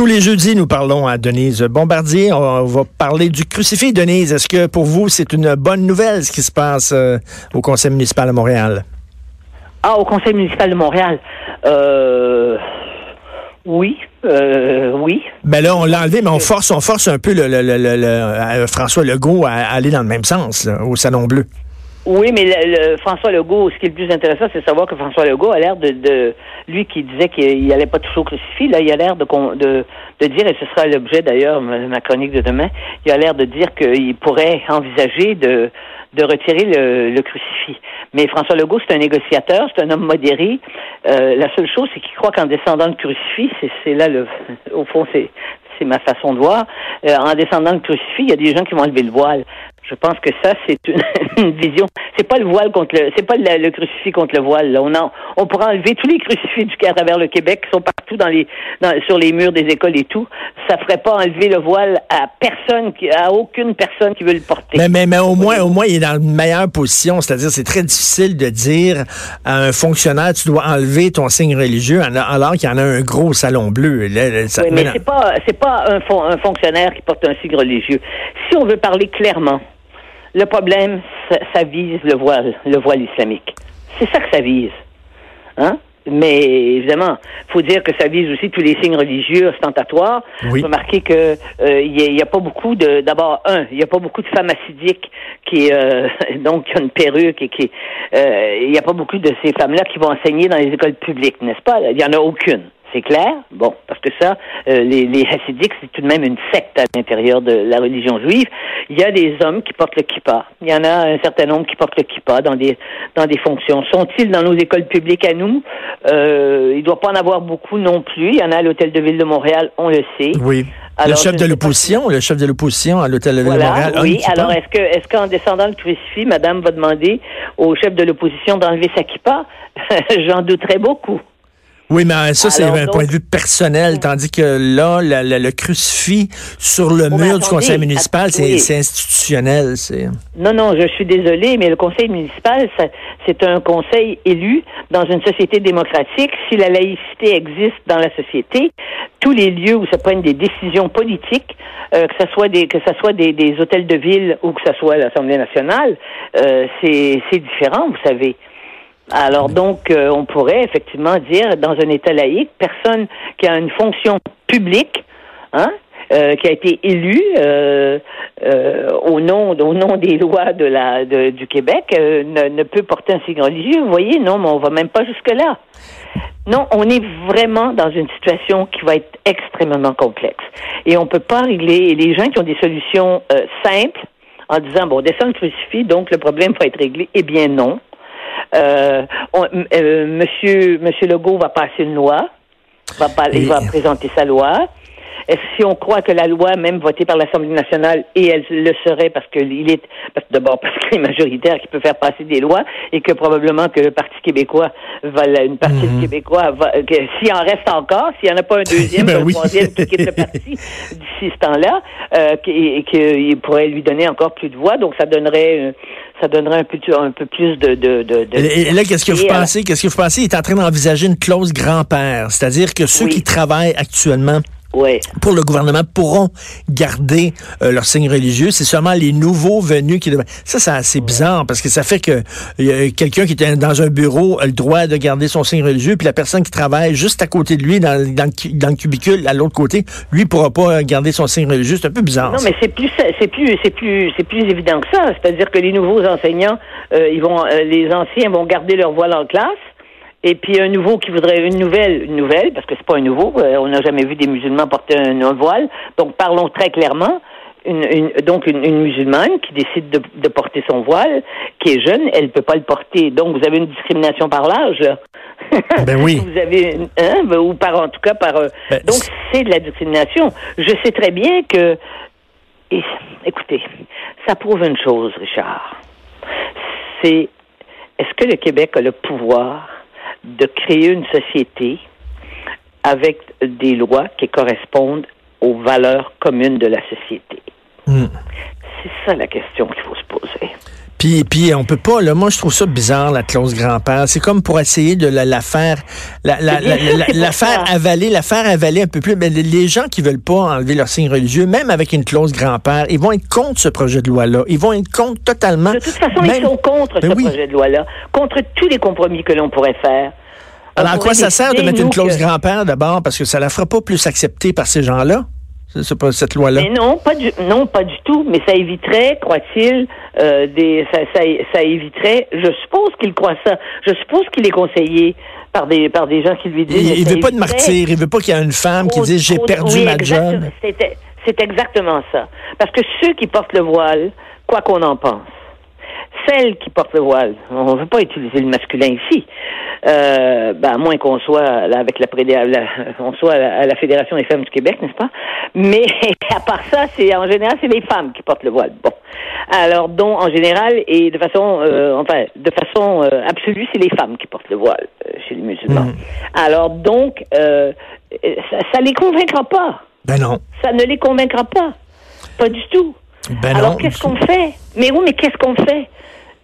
Tous les jeudis, nous parlons à Denise Bombardier. On va parler du crucifix. Denise, est-ce que pour vous, c'est une bonne nouvelle ce qui se passe euh, au Conseil municipal de Montréal? Ah, au Conseil municipal de Montréal. Euh, oui, euh, oui. Ben là, on l'a enlevé, mais on force, on force un peu le, le, le, le François Legault à aller dans le même sens, là, au Salon Bleu. Oui, mais le, François Legault, ce qui est le plus intéressant, c'est de savoir que François Legault a l'air de, de, lui qui disait qu'il n'allait pas toucher au crucifix, là, il a l'air de, de, de dire, et ce sera l'objet d'ailleurs de ma chronique de demain, il a l'air de dire qu'il pourrait envisager de, de retirer le, le crucifix. Mais François Legault, c'est un négociateur, c'est un homme modéré. Euh, la seule chose, c'est qu'il croit qu'en descendant le crucifix, c'est là le, au fond, c'est c'est ma façon de voir. Euh, en descendant le crucifix, il y a des gens qui vont enlever le voile. Je pense que ça, c'est une, vision. C'est pas le voile contre le, c'est pas le, crucifix contre le voile. On en, on pourra enlever tous les crucifix du à travers le Québec qui sont partout dans les, sur les murs des écoles et tout. Ça ferait pas enlever le voile à personne, à aucune personne qui veut le porter. Mais, mais, mais au moins, au moins, il est dans une meilleure position. C'est-à-dire, c'est très difficile de dire à un fonctionnaire, tu dois enlever ton signe religieux alors qu'il y en a un gros salon bleu. oui, mais c'est pas, c'est pas un, un fonctionnaire qui porte un signe religieux. Si on veut parler clairement, le problème, ça, vise le voile, le voile islamique. C'est ça que ça vise. Hein? Mais évidemment, faut dire que ça vise aussi tous les signes religieux ostentatoires. Oui. Remarquez que euh, il n'y a, pas beaucoup de. D'abord, un, il n'y a pas beaucoup de femmes assidiques qui euh, donc qui ont une perruque et qui. Euh, il n'y a pas beaucoup de ces femmes-là qui vont enseigner dans les écoles publiques, n'est-ce pas? Il n'y en a aucune. C'est clair? Bon, parce que ça, euh, les, les Hassidiques, c'est tout de même une secte à l'intérieur de la religion juive. Il y a des hommes qui portent le kippa. Il y en a un certain nombre qui portent le kippa dans des dans des fonctions. Sont-ils dans nos écoles publiques à nous? Euh, il ne doit pas en avoir beaucoup non plus. Il y en a à l'Hôtel de Ville de Montréal, on le sait. Oui. le chef de l'opposition, le chef de l'opposition à l'Hôtel de Ville de Montréal. Oui, alors est-ce que est-ce qu'en descendant le crucifix, Madame va demander au chef de l'opposition d'enlever sa kippa? J'en douterais beaucoup. Oui, mais ça, c'est un point de vue personnel, tandis que là, le, crucifix sur le mur du conseil municipal, c'est institutionnel. C'est Non, non, je suis désolée, mais le conseil municipal, c'est un conseil élu dans une société démocratique. Si la laïcité existe dans la société, tous les lieux où se prennent des décisions politiques, euh, que ce soit des que ce soit des, des, hôtels de ville ou que ce soit l'Assemblée nationale, euh, c'est différent, vous savez. Alors donc, euh, on pourrait effectivement dire, dans un État laïque, personne qui a une fonction publique, hein, euh, qui a été élu euh, au nom au nom des lois de la du Québec ne, ne, peut porter un signe religieux. Vous voyez, non, mais on va même pas jusque là. Non, on est vraiment dans une situation qui va être extrêmement complexe et on peut pas régler. les gens qui ont des solutions simples en disant bon, descend le crucifix, donc le problème va être réglé. Eh bien non. Euh, euh, monsieur, monsieur Legault va passer une loi. Va il va présenter sa loi. Si on croit que la loi, même votée par l'Assemblée nationale, et elle le serait parce qu'il est, d'abord parce qu'il est majoritaire qui peut faire passer des lois, et que probablement que le Parti québécois va, une partie du mhm. Québécois va, s'il en reste encore, s'il n'y en a pas un deuxième, ben un troisième qui quitte le parti d'ici ce temps-là, euh, qu'il pourrait lui donner encore plus de voix, donc ça donnerait, ça donnerait un peu, un peu plus de, de, de, et, là, qu'est-ce que vous pensez? Qu'est-ce que vous pensez? Il est en train d'envisager une clause grand-père, c'est-à-dire que ceux qui travaillent actuellement pour le gouvernement pourront garder euh, leur signe religieux. C'est seulement les nouveaux venus qui devraient. Ça, c'est assez bizarre parce que ça fait que quelqu'un qui est dans un bureau a le droit de garder son signe religieux, puis la personne qui travaille juste à côté de lui, dans, dans, le, cubicule, à l'autre côté, lui pourra pas garder son signe religieux. C'est un peu bizarre. Non, mais c'est plus, c'est plus, c'est plus, c'est plus évident que ça. C'est-à-dire que les nouveaux enseignants, euh, ils vont, euh, les anciens vont garder leur voile en classe et puis un nouveau qui voudrait une nouvelle, une nouvelle, parce que c'est pas un nouveau, euh, on n'a jamais vu des musulmans porter un, voile. Donc parlons très clairement. Une, donc une, musulmane qui décide de, de, porter son voile, qui est jeune, elle peut pas le porter. Donc vous avez une discrimination par l'âge. Ben oui. vous avez hein, ben, ou par en tout cas par. Euh, ben, donc c'est de la discrimination. Je sais très bien que. écoutez, ça prouve une chose, Richard. C'est est-ce que le Québec a le pouvoir de créer une société avec des lois qui correspondent aux valeurs communes de la société. Hmm. C'est ça la question qu'il faut se poser. Puis, puis on peut pas, là, moi je trouve ça bizarre, la clause grand-père. C'est comme pour essayer de la, faire, la, la, faire avaler, la faire avaler un peu plus. Mais les gens qui veulent pas enlever leur signe religieux, même avec une clause grand-père, ils vont être contre ce projet de loi-là. Ils vont être contre totalement. De toute façon, ils sont contre ben ce projet de loi-là, contre tous les compromis que l'on pourrait faire. Alors, à quoi ça sert de mettre une clause grand-père d'abord? Parce que ça la fera pas plus acceptée par ces gens-là? C'est pas cette loi-là. Mais non, pas du non, pas du tout. Mais ça éviterait, croit-il, euh, des ça, ça, ça, éviterait. Je suppose qu'il croit ça. Je suppose qu'il est conseillé par des par des gens qui lui disent. Il, il veut pas de martyr. Il veut pas qu'il y ait une femme qui dise j'ai perdu ma job. C'est exactement ça. Parce que ceux qui portent le voile, quoi qu'on en pense, celles qui portent le voile, on ne veut pas utiliser le masculin ici, euh, ben, à moins qu'on soit là, avec la, la on soit à la, Fédération des femmes du Québec, n'est-ce pas? Mais à part ça, c'est en général c'est les femmes qui portent le voile. Bon, alors donc en général et de façon, euh, enfin de façon euh, absolue, c'est les femmes qui portent le voile euh, chez les musulmans. Mm. Alors donc ça, ça les convaincra pas. Ben non. Ça ne les convaincra pas, pas du tout. Ben Alors qu'est-ce qu'on fait? Mais oui, mais qu'est-ce qu'on fait?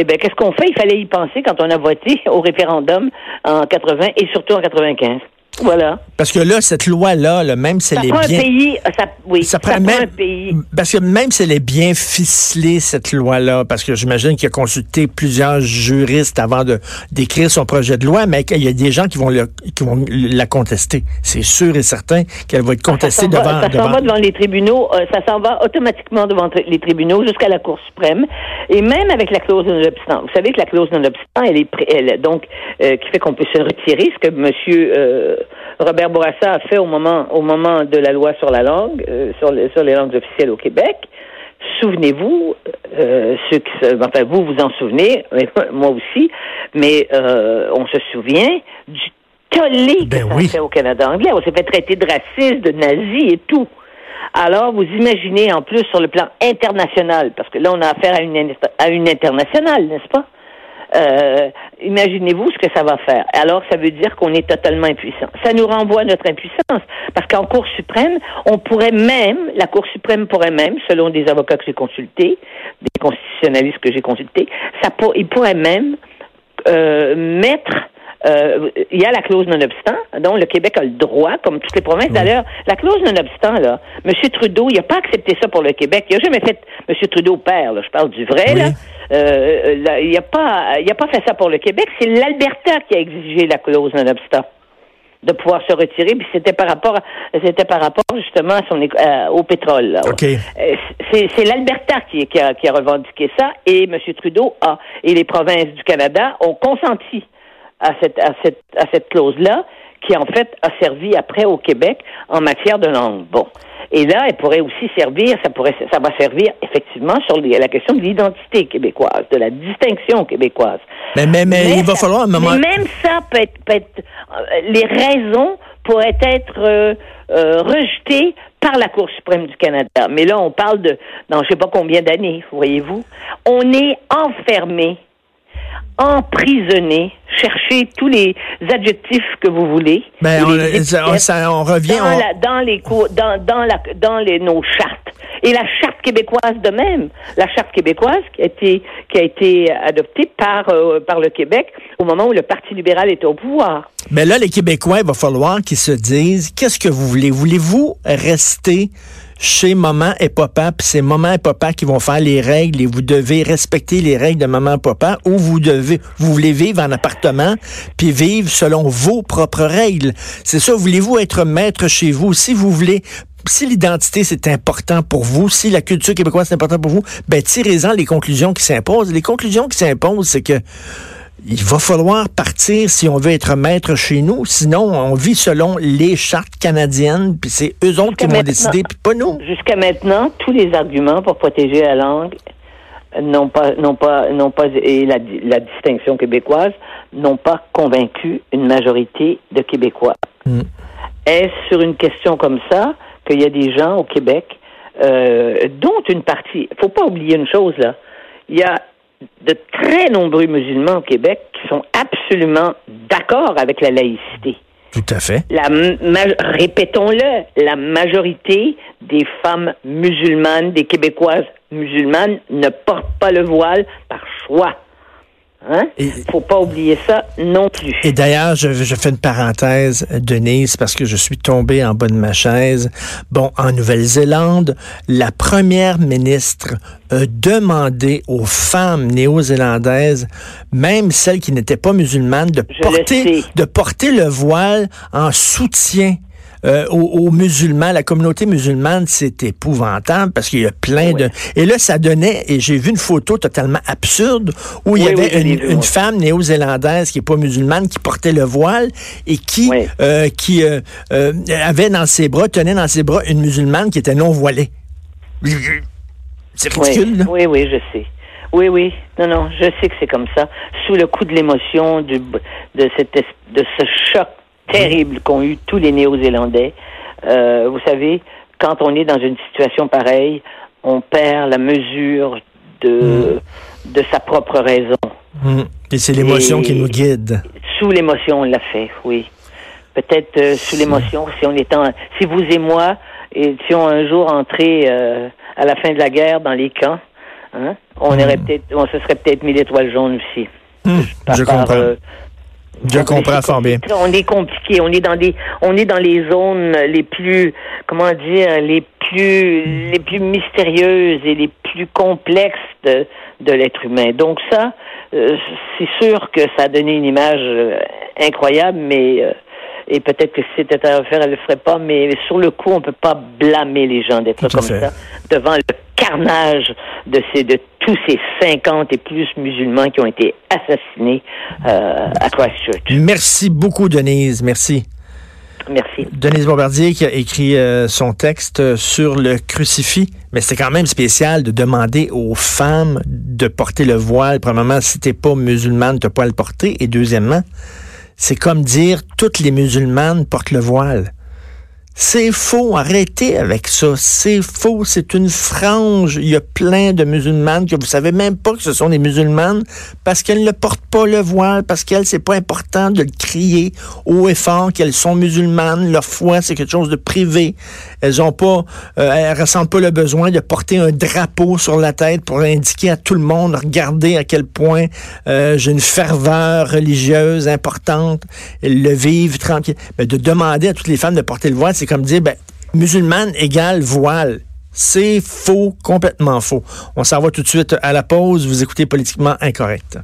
Eh bien, qu'est-ce qu'on fait? Il fallait y penser quand on a voté au référendum en 80 et surtout en 95. Voilà. Parce que là, cette loi-là, là, même si elle est bien... Un pays, ça, oui, ça, prend, même, un pays. Parce que même si elle est bien ficelée, cette loi-là, parce que j'imagine qu'il a consulté plusieurs juristes avant de d'écrire son projet de loi, mais il y a des gens qui vont, le, qui vont la contester. C'est sûr et certain qu'elle va être ah, contestée devant... ça s'en va devant les tribunaux, euh, ça s'en va automatiquement devant les tribunaux jusqu'à la Cour suprême, et même avec la clause non-obstant. Vous savez que la clause non-obstant, elle est... Elle, donc, euh, qui fait qu'on peut se retirer, ce que monsieur... Euh, Robert Bourassa a fait au moment, au moment de la loi sur la langue, euh, sur, les, sur les langues officielles au Québec. Souvenez-vous, euh, ceux qui, enfin vous vous en souvenez, moi aussi, mais euh, on se souvient du tollé que ben ça fait au Canada anglais. On s'est fait traiter de raciste, de nazi et tout. Alors, vous imaginez en plus sur le plan international, parce que là, on a affaire à une, à une internationale, n'est-ce pas? Euh, imaginez-vous ce que ça va faire. Alors, ça veut dire qu'on est totalement impuissant. Ça nous renvoie à notre impuissance, parce qu'en Cour suprême, on pourrait même, la Cour suprême pourrait même, selon des avocats que j'ai consultés, des constitutionnalistes que j'ai consultés, ça pour, il pourrait même euh, mettre euh, il y a la clause non-obstant, donc le Québec a le droit, comme toutes les provinces. D'ailleurs, la clause non-obstant, là, M. Trudeau, il n'a pas accepté ça pour le Québec. Il n'a jamais fait M. Trudeau père, là, je parle du vrai, là. Euh, il n'a pas, il a pas fait ça pour le Québec. C'est l'Alberta qui a exigé la clause non-obstant de pouvoir se retirer, puis c'était par rapport, c'était par rapport justement à son, euh, au pétrole. c'est l'Alberta qui, qui, a, qui a revendiqué ça, et M. Trudeau a, et les provinces du Canada ont consenti à cette, à cette, à cette clause-là, qui en fait a servi après au Québec en matière de langue. Bon. Et là, elle pourrait aussi servir, ça pourrait, ça va servir effectivement sur la question de l'identité québécoise, de la distinction québécoise. Mais, mais, mais, il va falloir un moment. même ça peut être, peut être euh, les raisons pourraient être euh, euh, rejetées par la Cour suprême du Canada. Mais là, on parle de, dans je sais pas combien d'années, voyez-vous. On est enfermé emprisonné, cherchez tous les adjectifs que vous voulez. Ben, on, ça, on, revient dans, les dans, dans, la, dans les, nos chartes. Et la charte québécoise de même, la charte québécoise qui a été qui a été adoptée par euh, par le Québec au moment où le Parti libéral était au pouvoir. Mais là, les Québécois, il va falloir qu'ils se disent qu'est-ce que vous voulez? Voulez-vous rester chez maman et papa, puis c'est maman et papa qui vont faire les règles et vous devez respecter les règles de maman et papa, ou vous devez, vous voulez vivre en appartement, puis vivre selon vos propres règles. C'est ça, voulez-vous être maître chez vous? Si vous voulez si l'identité c'est important pour vous, si la culture québécoise c'est important pour vous, ben tirez-en les conclusions qui s'imposent. Les conclusions qui s'imposent, c'est que il va falloir partir si on veut être maître chez nous. Sinon, on vit selon les chartes canadiennes, puis c'est eux autres qui vont décider, puis pas nous. Jusqu'à maintenant, tous les arguments pour protéger la langue n'ont pas, n'ont pas, n'ont pas, et la, distinction québécoise n'ont pas convaincu une majorité de Québécois. Hmm. Est-ce sur une question comme ça qu'il y a des gens au Québec, euh, dont une partie, faut pas oublier une chose là, il y a de très nombreux musulmans au Québec qui sont absolument d'accord avec la laïcité. Tout à fait. La, répétons-le, la majorité des femmes musulmanes, des Québécoises musulmanes, ne portent pas le voile par soi. Hein? Il faut pas oublier ça non plus. Et d'ailleurs, je, fais une parenthèse, Denise, parce que je suis tombé en bas de ma chaise. Bon, en Nouvelle-Zélande, la première ministre a demandé aux femmes néo-zélandaises, même celles qui n'étaient pas musulmanes, de porter, de porter le voile en soutien euh, aux, musulmans, la communauté musulmane, c'est épouvantable parce qu'il y a plein de... Et là, ça donnait, et j'ai vu une photo totalement absurde où il y avait une, femme néo-zélandaise qui n'est pas musulmane qui portait le voile et qui, euh, qui euh, avait dans ses bras, tenait dans ses bras une musulmane qui était non voilée. C'est ridicule, oui, oui, je sais. Oui, oui. Non, non, je sais que c'est comme ça. Sous le coup de l'émotion, de, cette, de ce choc terrible qu'ont eu tous les Néo-Zélandais. Euh, vous savez, quand on est dans une situation pareille, on perd la mesure de, mm. de sa propre raison. Et c'est l'émotion qui nous guide. Sous l'émotion, on l'a fait, oui. Peut-être euh, sous l'émotion, si on est en, si vous et moi étions un jour entrés euh, à la fin de la guerre dans les camps, hein, on mm. aurait peut-être, on se serait peut-être mis l'étoile jaune aussi. je comprends. Je comprends fort bien. On est compliqué. On est dans des, on est dans les zones les plus, comment dire, les plus, les plus mystérieuses et les plus complexes de, de l'être humain. Donc ça, euh, c'est sûr que ça a donné une image euh, incroyable, mais euh, et peut-être que si c'était à refaire, elle le ferait pas. Mais sur le coup, on peut pas blâmer les gens d'être comme ça devant le carnage de ces de tous ces 50 et plus musulmans qui ont été assassinés euh, à Christchurch. Merci beaucoup, Denise. Merci. Merci. Denise Bombardier qui a écrit euh, son texte sur le crucifix, mais c'est quand même spécial de demander aux femmes de porter le voile. Premièrement, si t'es pas musulmane, t'as pas à le porter. Et deuxièmement, c'est comme dire toutes les musulmanes portent le voile. C'est faux, arrêtez avec ça. C'est faux, c'est une frange. Il y a plein de musulmanes que vous savez même pas que ce sont des musulmanes parce qu'elles ne portent pas le voile, parce qu'elles, c'est pas important de le crier haut et fort qu'elles sont musulmanes. Leur foi, c'est quelque chose de privé. Elles ont pas, euh, elles ressentent pas le besoin de porter un drapeau sur la tête pour indiquer à tout le monde, regardez à quel point euh, j'ai une ferveur religieuse importante. Elles le vivent tranquille. Mais de demander à toutes les femmes de porter le voile, c'est comme dire, ben, musulmane égale voile. C'est faux, complètement faux. On s'en va tout de suite à la pause. Vous écoutez Politiquement Incorrect.